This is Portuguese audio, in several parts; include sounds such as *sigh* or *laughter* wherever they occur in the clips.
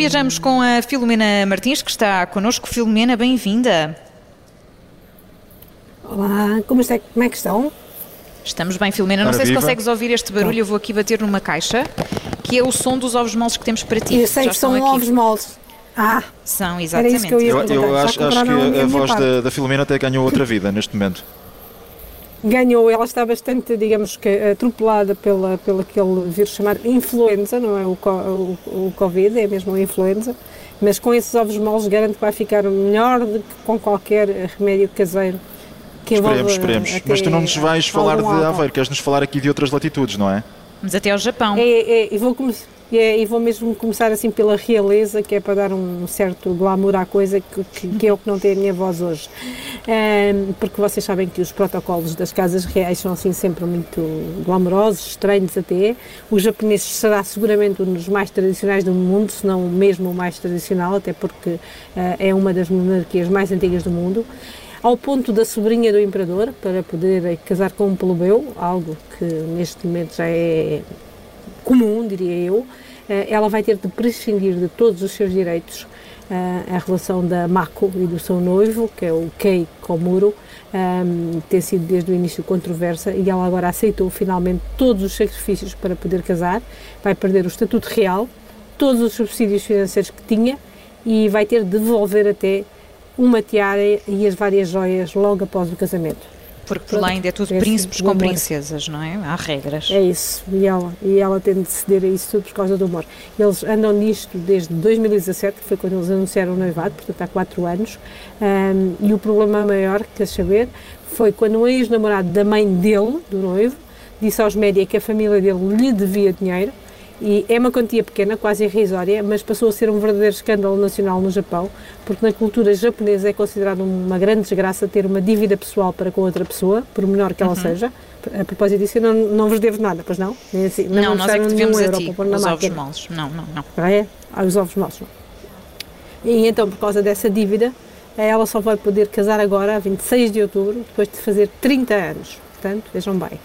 Viajamos com a Filomena Martins, que está connosco. Filomena, bem-vinda. Olá, como, está, como é que estão? Estamos bem, Filomena. Não sei viva. se consegues ouvir este barulho, eu vou aqui bater numa caixa, que é o som dos ovos moles que temos para ti. Eu sei Já que são aqui. ovos moles. Ah, são, exatamente. eu, eu, eu acho, acho, que a, a voz da, da Filomena até ganhou outra vida neste momento ganhou, ela está bastante, digamos que, atropelada pela, pelo aquele vírus chamado influenza, não é o, o, o Covid, é mesmo a influenza, mas com esses ovos moles garanto que vai ficar melhor do que com qualquer remédio caseiro. Que esperemos, esperemos. Mas tu não nos vais falar de Aveiro, queres nos falar aqui de outras latitudes, não é? Mas até ao Japão. É, é, e vou começar e, é, e, vou mesmo começar assim pela realeza, que é para dar um certo glamour à coisa, que, que, que é o que não tem a minha voz hoje. Um, porque vocês sabem que os protocolos das casas reais são assim sempre muito glamourosos, estranhos até. O japonês será seguramente um dos mais tradicionais do mundo, se não mesmo o mais tradicional, até porque uh, é uma das monarquias mais antigas do mundo ao ponto da sobrinha do imperador para poder casar com um plebeu, algo que neste momento já é comum, diria eu, eh, ela vai ter de prescindir de todos os seus direitos eh, a relação da Mako e do seu noivo, que é o Kei Komuro, um, eh, tem sido desde o início controversa e ela agora aceitou finalmente todos os sacrifícios para poder casar, vai perder o estatuto real, todos os subsídios financeiros que tinha e vai ter de devolver até uma tiara e as várias joias logo após o casamento. Porque por lá ainda é tudo príncipes com princesas, não é? Há regras. É isso, e ela, e ela tem de ceder a isso tudo por causa do humor. Eles andam nisto desde 2017, que foi quando eles anunciaram o noivado, portanto há quatro anos, um, e o problema maior, queres saber, foi quando o ex-namorado da mãe dele, do noivo, disse aos média que a família dele lhe devia dinheiro, e é uma quantia pequena, quase irrisória, mas passou a ser um verdadeiro escândalo nacional no Japão, porque na cultura japonesa é considerado uma grande desgraça ter uma dívida pessoal para com outra pessoa, por menor que ela uhum. seja. A propósito disso, eu não, não vos devo nada, pois não? Nem assim, não, não nós é que devemos um a ti, os ovos moles. Não, não, não. Ah, é? Ah, os ovos moles. E então, por causa dessa dívida, ela só vai poder casar agora, a 26 de outubro, depois de fazer 30 anos. Portanto, vejam bem.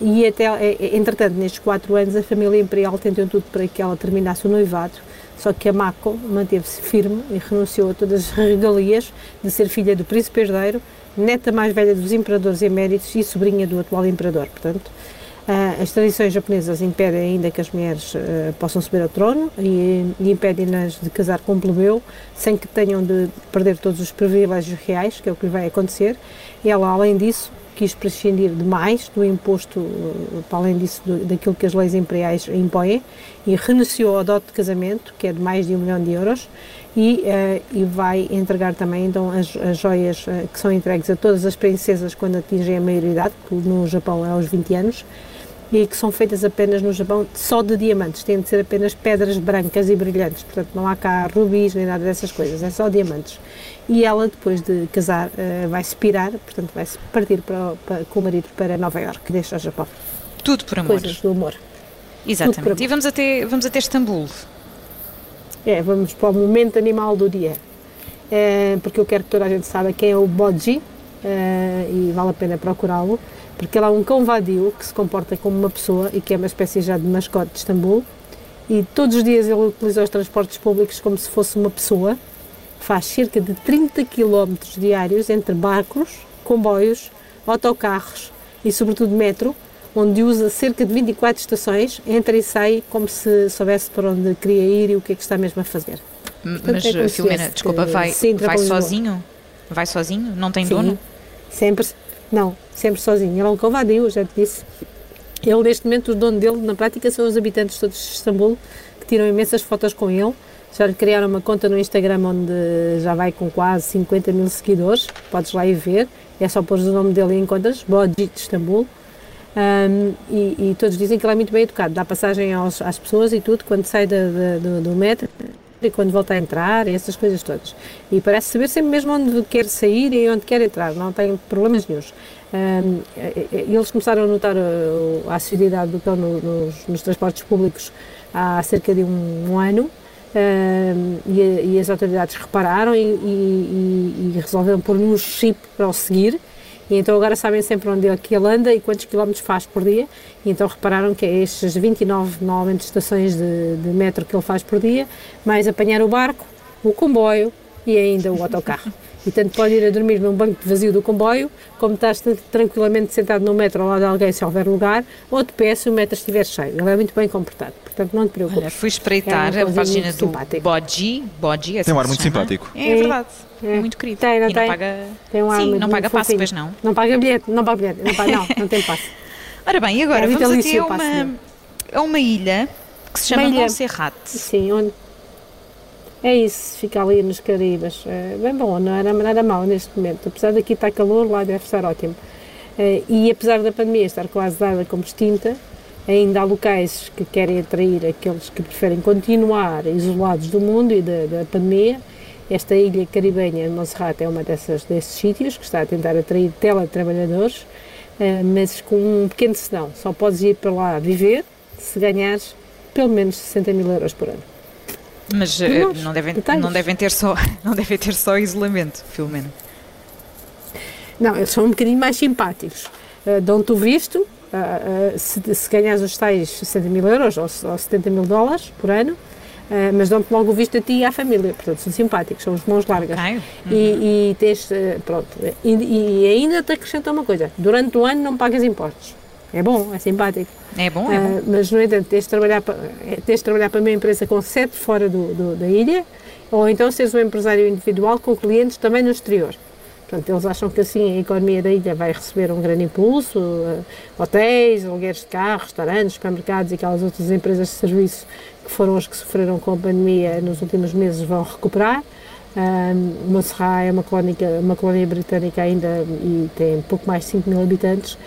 E até, é, é, entretanto, nestes quatro anos, a família imperial tentou tudo para que ela terminasse o noivado, só que a Mako manteve-se firme e renunciou a todas as regalias de ser filha do príncipe herdeiro, neta mais velha dos imperadores eméritos e sobrinha do atual imperador. Portanto, as tradições japonesas impedem ainda que as mulheres uh, possam subir ao trono e, impedem-nas de casar com um plebeu sem que tenham de perder todos os privilégios reais, que é o que vai acontecer. Ela, além disso, quis prescindir de mais do imposto, eh, para além disso, do, daquilo que as leis imperiais impõem, e renunciou ao dote de casamento, que é de mais de um milhão de euros, e, uh, e vai entregar também então as, as joias uh, que são entregues a todas as princesas quando atingem a maioridade, que no Japão é aos 20 anos, e que são feitas apenas no Japão só de diamantes, têm de ser apenas pedras brancas e brilhantes, portanto não há cá rubis nem nada dessas coisas, é só diamantes. E ela, depois de casar, uh, vai se pirar, portanto vai-se partir para, para, com o marido para Nova Iorque, deixa o Japão. Tudo por amor. Coisas do amor. Exatamente. E vamos até, vamos até Istambul. É, vamos para o momento animal do dia. É, porque eu quero que toda a gente saiba quem é o Bodji, é, e vale a pena procurá-lo porque ele é um cão vadio que se comporta como uma pessoa e que é uma espécie já de mascote de Istambul. E todos os dias ele utiliza os transportes públicos como se fosse uma pessoa. Faz cerca de 30 km diários entre barcos, comboios, autocarros e, sobretudo, metro, onde usa cerca de 24 estações, entra e sai como se soubesse para onde queria ir e o que é que está mesmo a fazer. Mas, é Filomena, desculpa, vai, vai sozinho? Vai sozinho? Não tem Sim, dono? Sempre, não, sempre sozinho. Ele é um cão vadio, já te disse. Ele, neste momento, o dono dele, na prática, são os habitantes todos de Istambul, que tiram imensas fotos com ele. Já criaram uma conta no Instagram onde já vai com quase 50 mil seguidores. Podes lá ir ver. É só pôr o nome dele e encontras. Bodji de Istambul. Um, e, e, todos dizem que ele é muito bem educado. Dá passagem aos, às pessoas e tudo quando sai do, do metro e quando volta a entrar, essas coisas todas. E parece saber sempre mesmo onde quer sair e onde quer entrar, não tem problemas nenhums. Um, eles começaram a notar a, a assiduidade do cão no, nos, nos, transportes públicos há cerca de um, um ano e, e, as autoridades repararam e, e, e resolveram pôr um chip para o seguir E então agora sabem sempre onde é que ele anda e quantos quilómetros faz por dia. E então repararam que é estas 29 normalmente estações de, de metro que ele faz por dia, mais apanhar o barco, o comboio e ainda o autocarro. E tanto pode ir a dormir num banco vazio do comboio, como estás tranquilamente sentado no metro ao lado de alguém se houver lugar, ou de pé se o metro estiver cheio. Ele é muito bem comportado, portanto não te preocupes. Olha, fui espreitar é a página do Bodji, Bodji é Tem um ar muito simpático. É, é verdade, é. é. muito querido. Tem, não e tem? Não paga, tem um ar sim, muito, não paga passe, pois não? Não paga bilhete, não paga bilhete, não, paga, não, não tem passe. *laughs* Ora bem, e agora é vamos até uma, a uma ilha que se chama Montserrat. Sim, onde é isso, fica ali nos Caribas. É bem bom, não era nada mal neste momento. Apesar daqui estar calor, lá deve estar ótimo. É, e apesar da pandemia estar quase dada como extinta, ainda há locais que querem atrair aqueles que preferem continuar isolados do mundo e da, da pandemia. Esta ilha caribenha de Monserrate é uma dessas, desses sítios que está a tentar atrair teletrabalhadores, é, mas com um pequeno senão. Só podes ir para lá viver se ganhares pelo menos 60 mil euros por ano. Mas uh, não, devem, não, devem ter só, *laughs* não devem ter só isolamento, Filomena. Não, eles são um bocadinho mais simpáticos. Uh, Dão-te o visto, uh, uh, se, se ganhas os tais 60 mil euros ou, ou 70 mil dólares por ano, Uh, mas dão-te logo o visto a ti e à família, portanto são simpáticos, são os mãos largas. Okay. Uhum. E, e, tens, pronto, e, e, ainda te acrescenta uma coisa, durante o ano não pagas impostos. É bom, é simpático. É bom, é bom. Uh, mas, no entanto, tens de trabalhar para, tens de trabalhar para uma empresa com sede fora do, do, da ilha, ou então seres um empresário individual com clientes também no exterior. Portanto, eles acham que assim a economia da ilha vai receber um grande impulso, uh, hotéis, alugueres de carros, restaurantes, supermercados e aquelas outras empresas de serviço que foram as que sofreram com a pandemia nos últimos meses vão recuperar. Um, Montserrat é uma colónia, uma colónia britânica ainda e tem pouco mais de 5 mil habitantes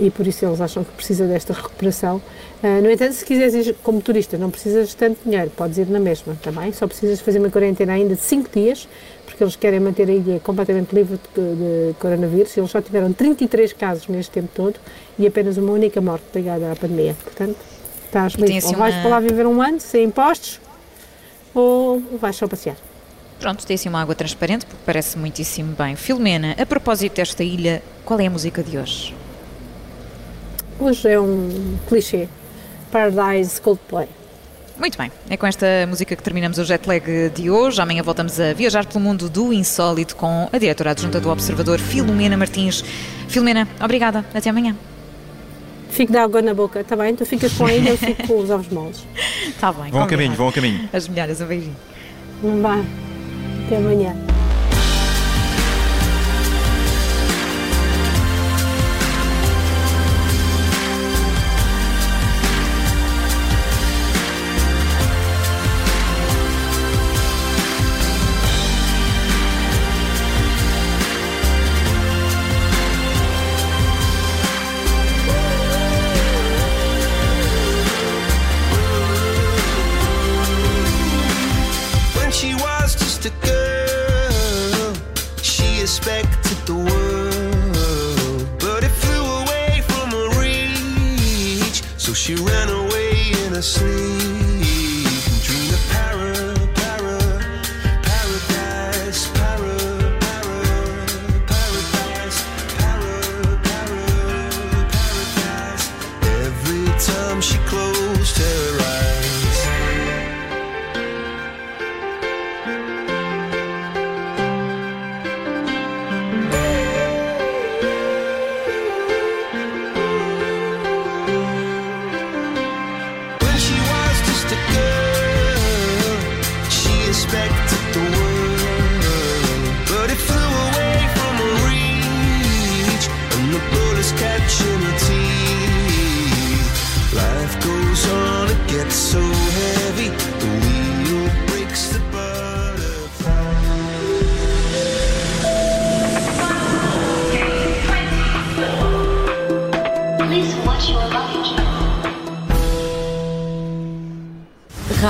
e por isso eles acham que precisa desta recuperação. Uh, no entanto, se quiseres ir como turista, não precisas de tanto dinheiro, podes ir na mesma também, só precisas fazer uma quarentena ainda de 5 dias, porque eles querem manter a ilha completamente livre de, de coronavírus. Eles só tiveram 33 casos neste tempo todo e apenas uma única morte ligada à pandemia. Portanto, estás livre. Assim ou vais uma... para lá viver um ano sem impostos, ou vais só passear. Pronto, tem assim uma água transparente, porque parece muitíssimo bem. Filomena, a propósito desta ilha, qual é a música de hoje? Hoje é um clichê. Paradise Coldplay. Muito bem, é com esta música que terminamos o jet lag de hoje. Amanhã voltamos a viajar pelo mundo do insólito com a diretora adjunta do Observador, Filomena Martins. Filomena, obrigada. Até amanhã. Fico de água na boca, está bem? Tu ficas com a ilha, eu *laughs* fico com os ovos moles. Está bem. Vão a caminho, vão caminho. As melhores, um beijinho. Vai. Até amanhã. we expected the world, but it flew away from her reach. So she ran away in her sleep.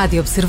Rádio Observador.